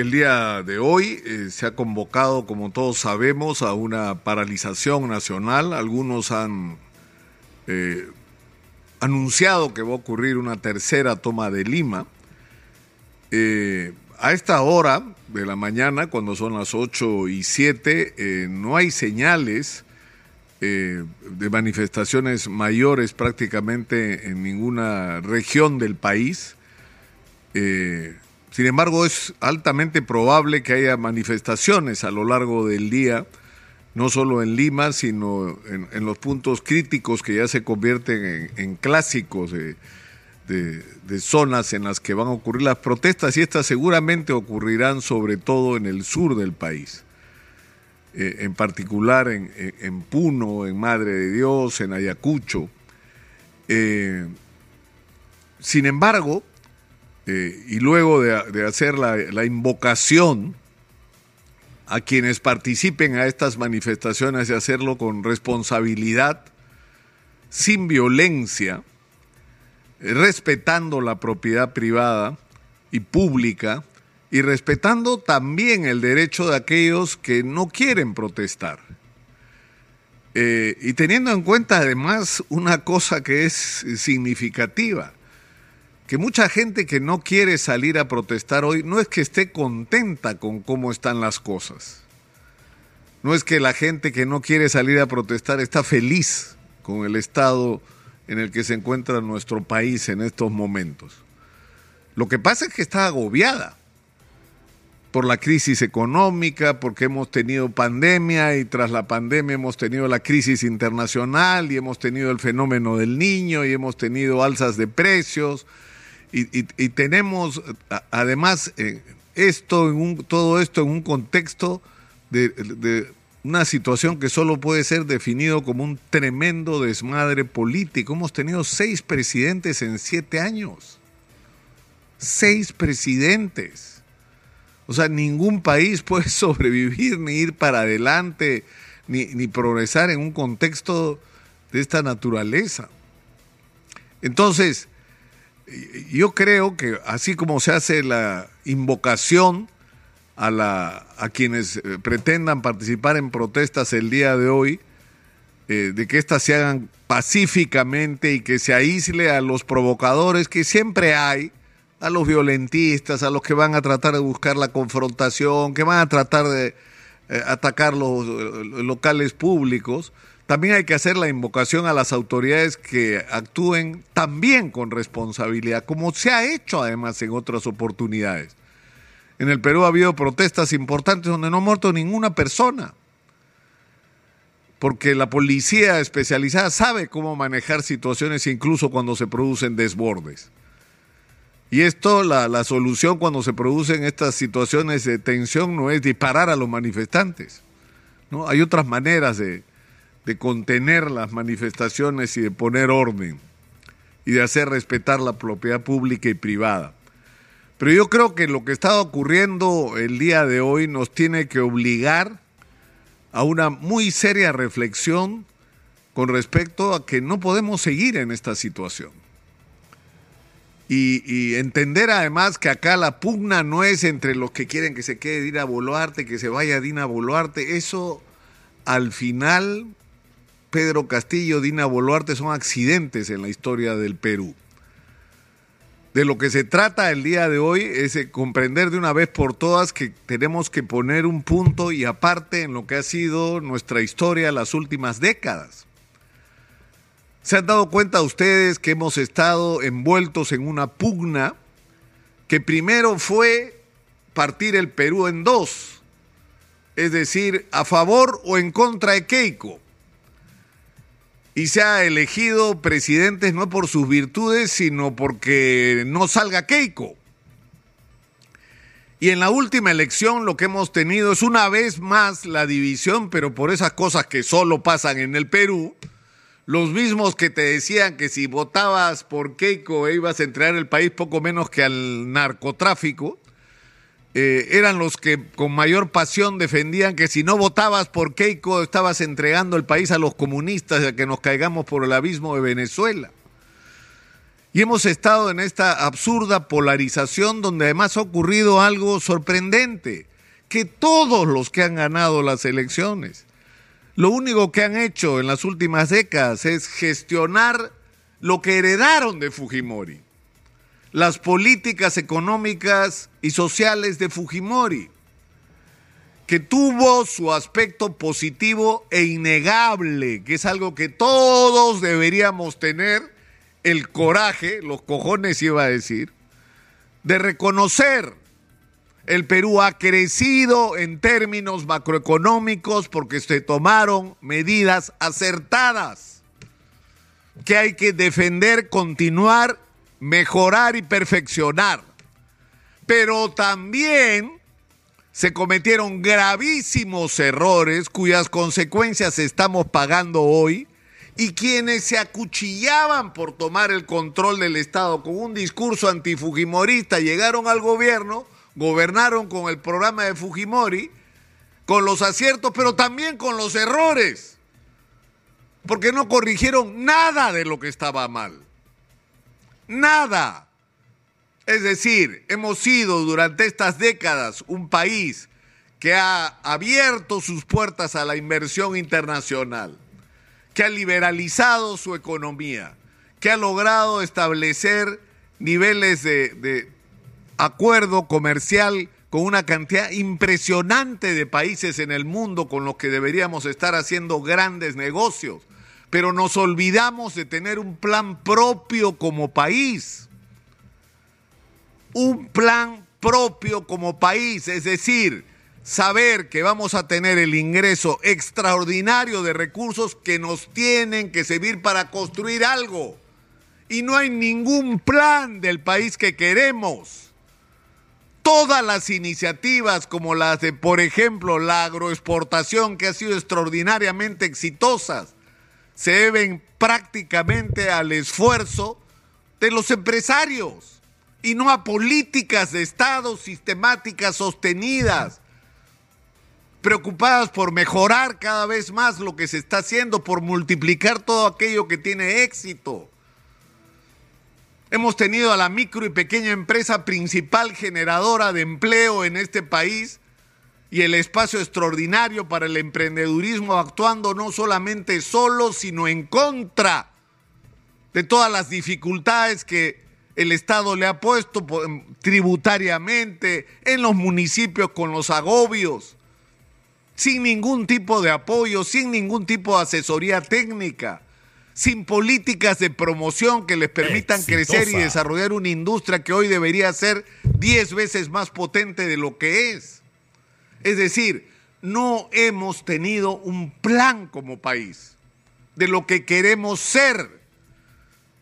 El día de hoy eh, se ha convocado, como todos sabemos, a una paralización nacional. Algunos han eh, anunciado que va a ocurrir una tercera toma de Lima. Eh, a esta hora de la mañana, cuando son las 8 y 7, no hay señales de manifestaciones mayores prácticamente en ninguna región del país. Sin embargo, es altamente probable que haya manifestaciones a lo largo del día, no solo en Lima, sino en, los puntos críticos que ya se convierten en, clásicos de, zonas en las que van a ocurrir las protestas y estas seguramente ocurrirán sobre todo en el sur del país, eh, en particular en, Puno, en Madre de Dios, en Ayacucho. Eh, sin embargo, eh, y luego de, hacer la, invocación a quienes participen a estas manifestaciones y hacerlo con responsabilidad, sin violencia, eh, respetando la propiedad privada y pública y respetando también el derecho de aquellos que no quieren protestar. Eh, y teniendo en cuenta además una cosa que es significativa, que mucha gente que no quiere salir a protestar hoy no es que esté contenta con cómo están las cosas. No es que la gente que no quiere salir a protestar está feliz con el estado en el que se encuentra nuestro país en estos momentos. Lo que pasa es que está agobiada por la crisis económica, porque hemos tenido pandemia y tras la pandemia hemos tenido la crisis internacional y hemos tenido el fenómeno del niño y hemos tenido alzas de precios y, tenemos además eh, esto todo esto en un contexto de, una situación que solo puede ser definido como un tremendo desmadre político. Hemos tenido seis presidentes en siete años. Seis presidentes. O sea, ningún país puede sobrevivir ni ir para adelante ni progresar en un contexto de esta naturaleza. Entonces, yo creo que así como se hace la invocación a, la, a quienes eh, pretendan participar en protestas el día de hoy, eh, de que éstas se hagan pacíficamente y que se aísle a los provocadores que siempre hay, a los violentistas, a los que van a tratar de buscar la confrontación, que van a tratar de eh, atacar los locales públicos, también hay que hacer la invocación a las autoridades que actúen también con responsabilidad, como se ha hecho además en otras oportunidades. En el Perú ha habido protestas importantes donde no ha muerto ninguna persona, porque la policía especializada sabe cómo manejar situaciones incluso cuando se producen desbordes. Y esto, la, la solución cuando se producen estas situaciones de tensión no es disparar a los manifestantes. ¿no? Hay otras maneras de, de contener las manifestaciones y de poner orden y de hacer respetar la propiedad pública y privada. Pero yo creo que lo que está ocurriendo el día de hoy nos tiene que obligar a una muy seria reflexión con respecto a que no podemos seguir en esta situación. Y, entender además que acá la pugna no es entre los que quieren que se quede Dina Boluarte, que se vaya Dina Boluarte, eso al final Pedro Castillo, Dina Boluarte son accidentes en la historia del Perú. De lo que se trata el día de hoy es comprender de una vez por todas que tenemos que poner un punto y aparte en lo que ha sido nuestra historia las últimas décadas. ¿Se han dado cuenta ustedes que hemos estado envueltos en una pugna que primero fue partir el Perú en dos? Es decir, a favor o en contra de Keiko y se ha elegido presidentes no por sus virtudes, sino porque no salga Keiko. Y en la última elección lo que hemos tenido es una vez más la división, pero por esas cosas que solo pasan en el Perú, los mismos que te decían que si votabas por Keiko ibas a entregar el país poco menos que al narcotráfico, eh, eran los que con mayor pasión defendían que si no votabas por Keiko estabas entregando el país a los comunistas a que nos caigamos por el abismo de Venezuela. Y hemos estado en esta absurda polarización donde además ha ocurrido algo sorprendente, que todos los que han ganado las elecciones, lo único que han hecho en las últimas décadas es gestionar lo que heredaron de Fujimori, las políticas económicas y sociales de Fujimori, que tuvo su aspecto positivo e innegable, que es algo que todos deberíamos tener el coraje, los cojones iba a decir, de reconocer. El Perú ha crecido en términos macroeconómicos porque se tomaron medidas acertadas que hay que defender, continuar, mejorar y perfeccionar. Pero también se cometieron gravísimos errores cuyas consecuencias estamos pagando hoy y quienes se acuchillaban por tomar el control del Estado con un discurso antifujimorista llegaron al gobierno, gobernaron con el programa de Fujimori, con los aciertos, pero también con los errores, porque no corrigieron nada de lo que estaba mal. Nada. Es decir, hemos sido durante estas décadas un país que ha abierto sus puertas a la inversión internacional que ha liberalizado su economía, que ha logrado establecer niveles de, acuerdo comercial con una cantidad impresionante de países en el mundo con los que deberíamos estar haciendo grandes negocios. Pero nos olvidamos de tener un plan propio como país. Un plan propio como país, es decir, saber que vamos a tener el ingreso extraordinario de recursos que nos tienen que servir para construir algo. Y no hay ningún plan del país que queremos. Todas las iniciativas como las de, por ejemplo, la agroexportación que ha sido extraordinariamente exitosas, se deben prácticamente al esfuerzo de los empresarios y no a políticas de Estado sistemáticas sostenidas preocupadas por mejorar cada vez más lo que se está haciendo, por multiplicar todo aquello que tiene éxito. Hemos tenido a la micro y pequeña empresa principal generadora de empleo en este país y el espacio extraordinario para el emprendedurismo actuando no solamente solo, sino en contra de todas las dificultades que el Estado le ha puesto tributariamente en los municipios con los agobios sin ningún tipo de apoyo, sin ningún tipo de asesoría técnica, sin políticas de promoción que les permitan crecer y desarrollar una industria que hoy debería ser 10 veces más potente de lo que es. Es decir, no hemos tenido un plan como país de lo que queremos ser.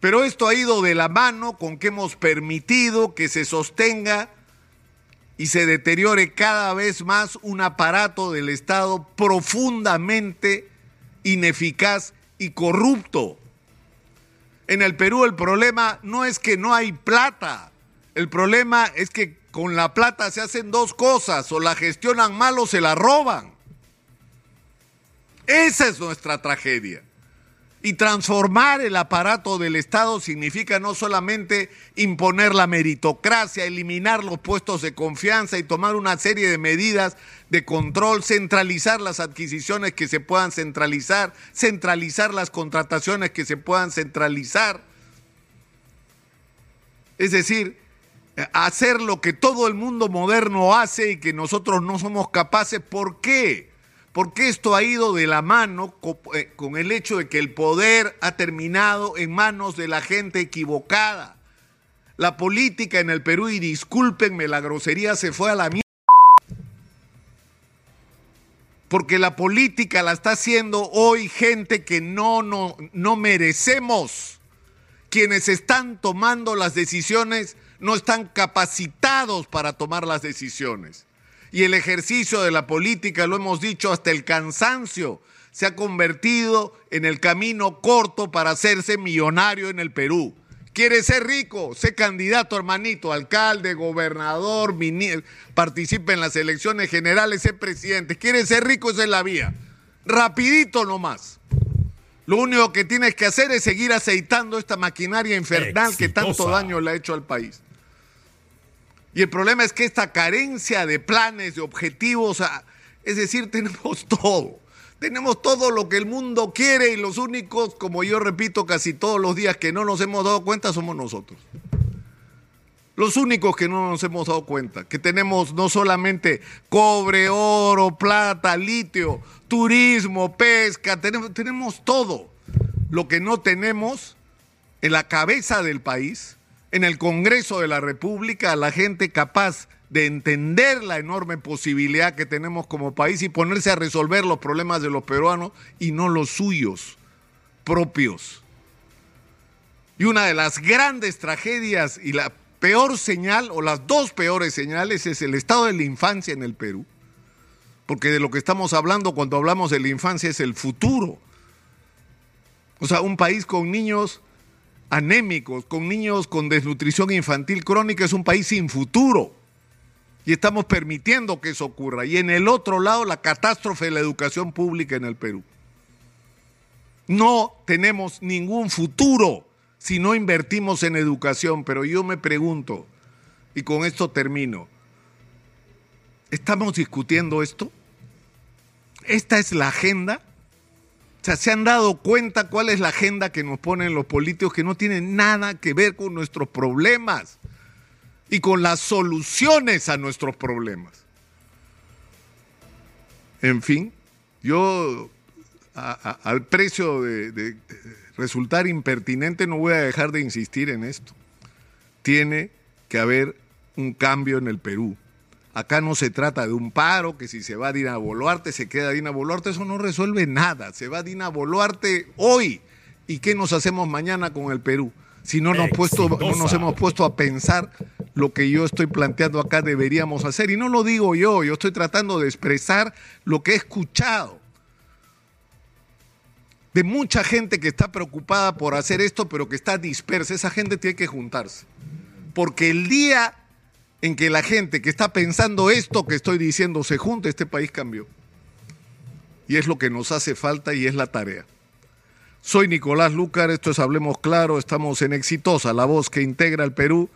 Pero esto ha ido de la mano con que hemos permitido que se sostenga y se deteriore cada vez más un aparato del Estado profundamente ineficaz y corrupto. En el Perú el problema no es que no hay plata, el problema es que con la plata se hacen dos cosas, o la gestionan mal o se la roban. Esa es nuestra tragedia. Y transformar el aparato del Estado significa no solamente imponer la meritocracia, eliminar los puestos de confianza y tomar una serie de medidas de control, centralizar las adquisiciones que se puedan centralizar, centralizar las contrataciones que se puedan centralizar. Es decir, hacer lo que todo el mundo moderno hace y que nosotros no somos capaces. ¿Por qué? porque esto ha ido de la mano eh, con el hecho de que el poder ha terminado en manos de la gente equivocada. La política en el Perú, y discúlpenme, la grosería se fue a la mierda. Porque la política la está haciendo hoy gente que no, no, no merecemos. Quienes están tomando las decisiones no están capacitados para tomar las decisiones y el ejercicio de la política, lo hemos dicho hasta el cansancio, se ha convertido en el camino corto para hacerse millonario en el Perú. ¿Quiere ser rico? Sé candidato, hermanito, alcalde, gobernador, participe en las elecciones generales, sé presidente. ¿Quiere ser rico? Esa es la vía. Rapidito nomás. Lo único que tienes que hacer es seguir aceitando esta maquinaria infernal que tanto daño le ha hecho al país. Y el problema es que esta carencia de planes, de objetivos, es decir, tenemos todo. Tenemos todo lo que el mundo quiere y los únicos, como yo repito casi todos los días, que no nos hemos dado cuenta somos nosotros. Los únicos que no nos hemos dado cuenta, que tenemos no solamente cobre, oro, plata, litio, turismo, pesca, tenemos, tenemos todo. Lo que no tenemos en la cabeza del país, en el Congreso de la República, a la gente capaz de entender la enorme posibilidad que tenemos como país y ponerse a resolver los problemas de los peruanos y no los suyos propios. Y una de las grandes tragedias y la peor señal, o las dos peores señales, es el estado de la infancia en el Perú. Porque de lo que estamos hablando cuando hablamos de la infancia es el futuro. O sea, un país con niños anémicos, con niños con desnutrición infantil crónica, es un país sin futuro. Y estamos permitiendo que eso ocurra. Y en el otro lado, la catástrofe de la educación pública en el Perú. No tenemos ningún futuro si no invertimos en educación, pero yo me pregunto, y con esto termino, ¿estamos discutiendo esto? ¿Esta es la agenda? O sea, ¿se han dado cuenta cuál es la agenda que nos ponen los políticos que no tiene nada que ver con nuestros problemas y con las soluciones a nuestros problemas? En fin, yo al precio de resultar impertinente no voy a dejar de insistir en esto. Tiene que haber un cambio en el Perú. Acá no se trata de un paro, que si se va Dina Boluarte, se queda Dina Boluarte, eso no resuelve nada. Se va Dina Boluarte hoy. ¿Y qué nos hacemos mañana con el Perú? Si no nos, puesto, no nos hemos puesto a pensar lo que yo estoy planteando acá deberíamos hacer. Y no lo digo yo, yo estoy tratando de expresar lo que he escuchado de mucha gente que está preocupada por hacer esto, pero que está dispersa. Esa gente tiene que juntarse. Porque el día en que la gente que está pensando esto que estoy diciendo se junte, este país cambió. Y es lo que nos hace falta y es la tarea. Soy Nicolás Lucar, esto es Hablemos Claro, estamos en Exitosa, la voz que integra el Perú.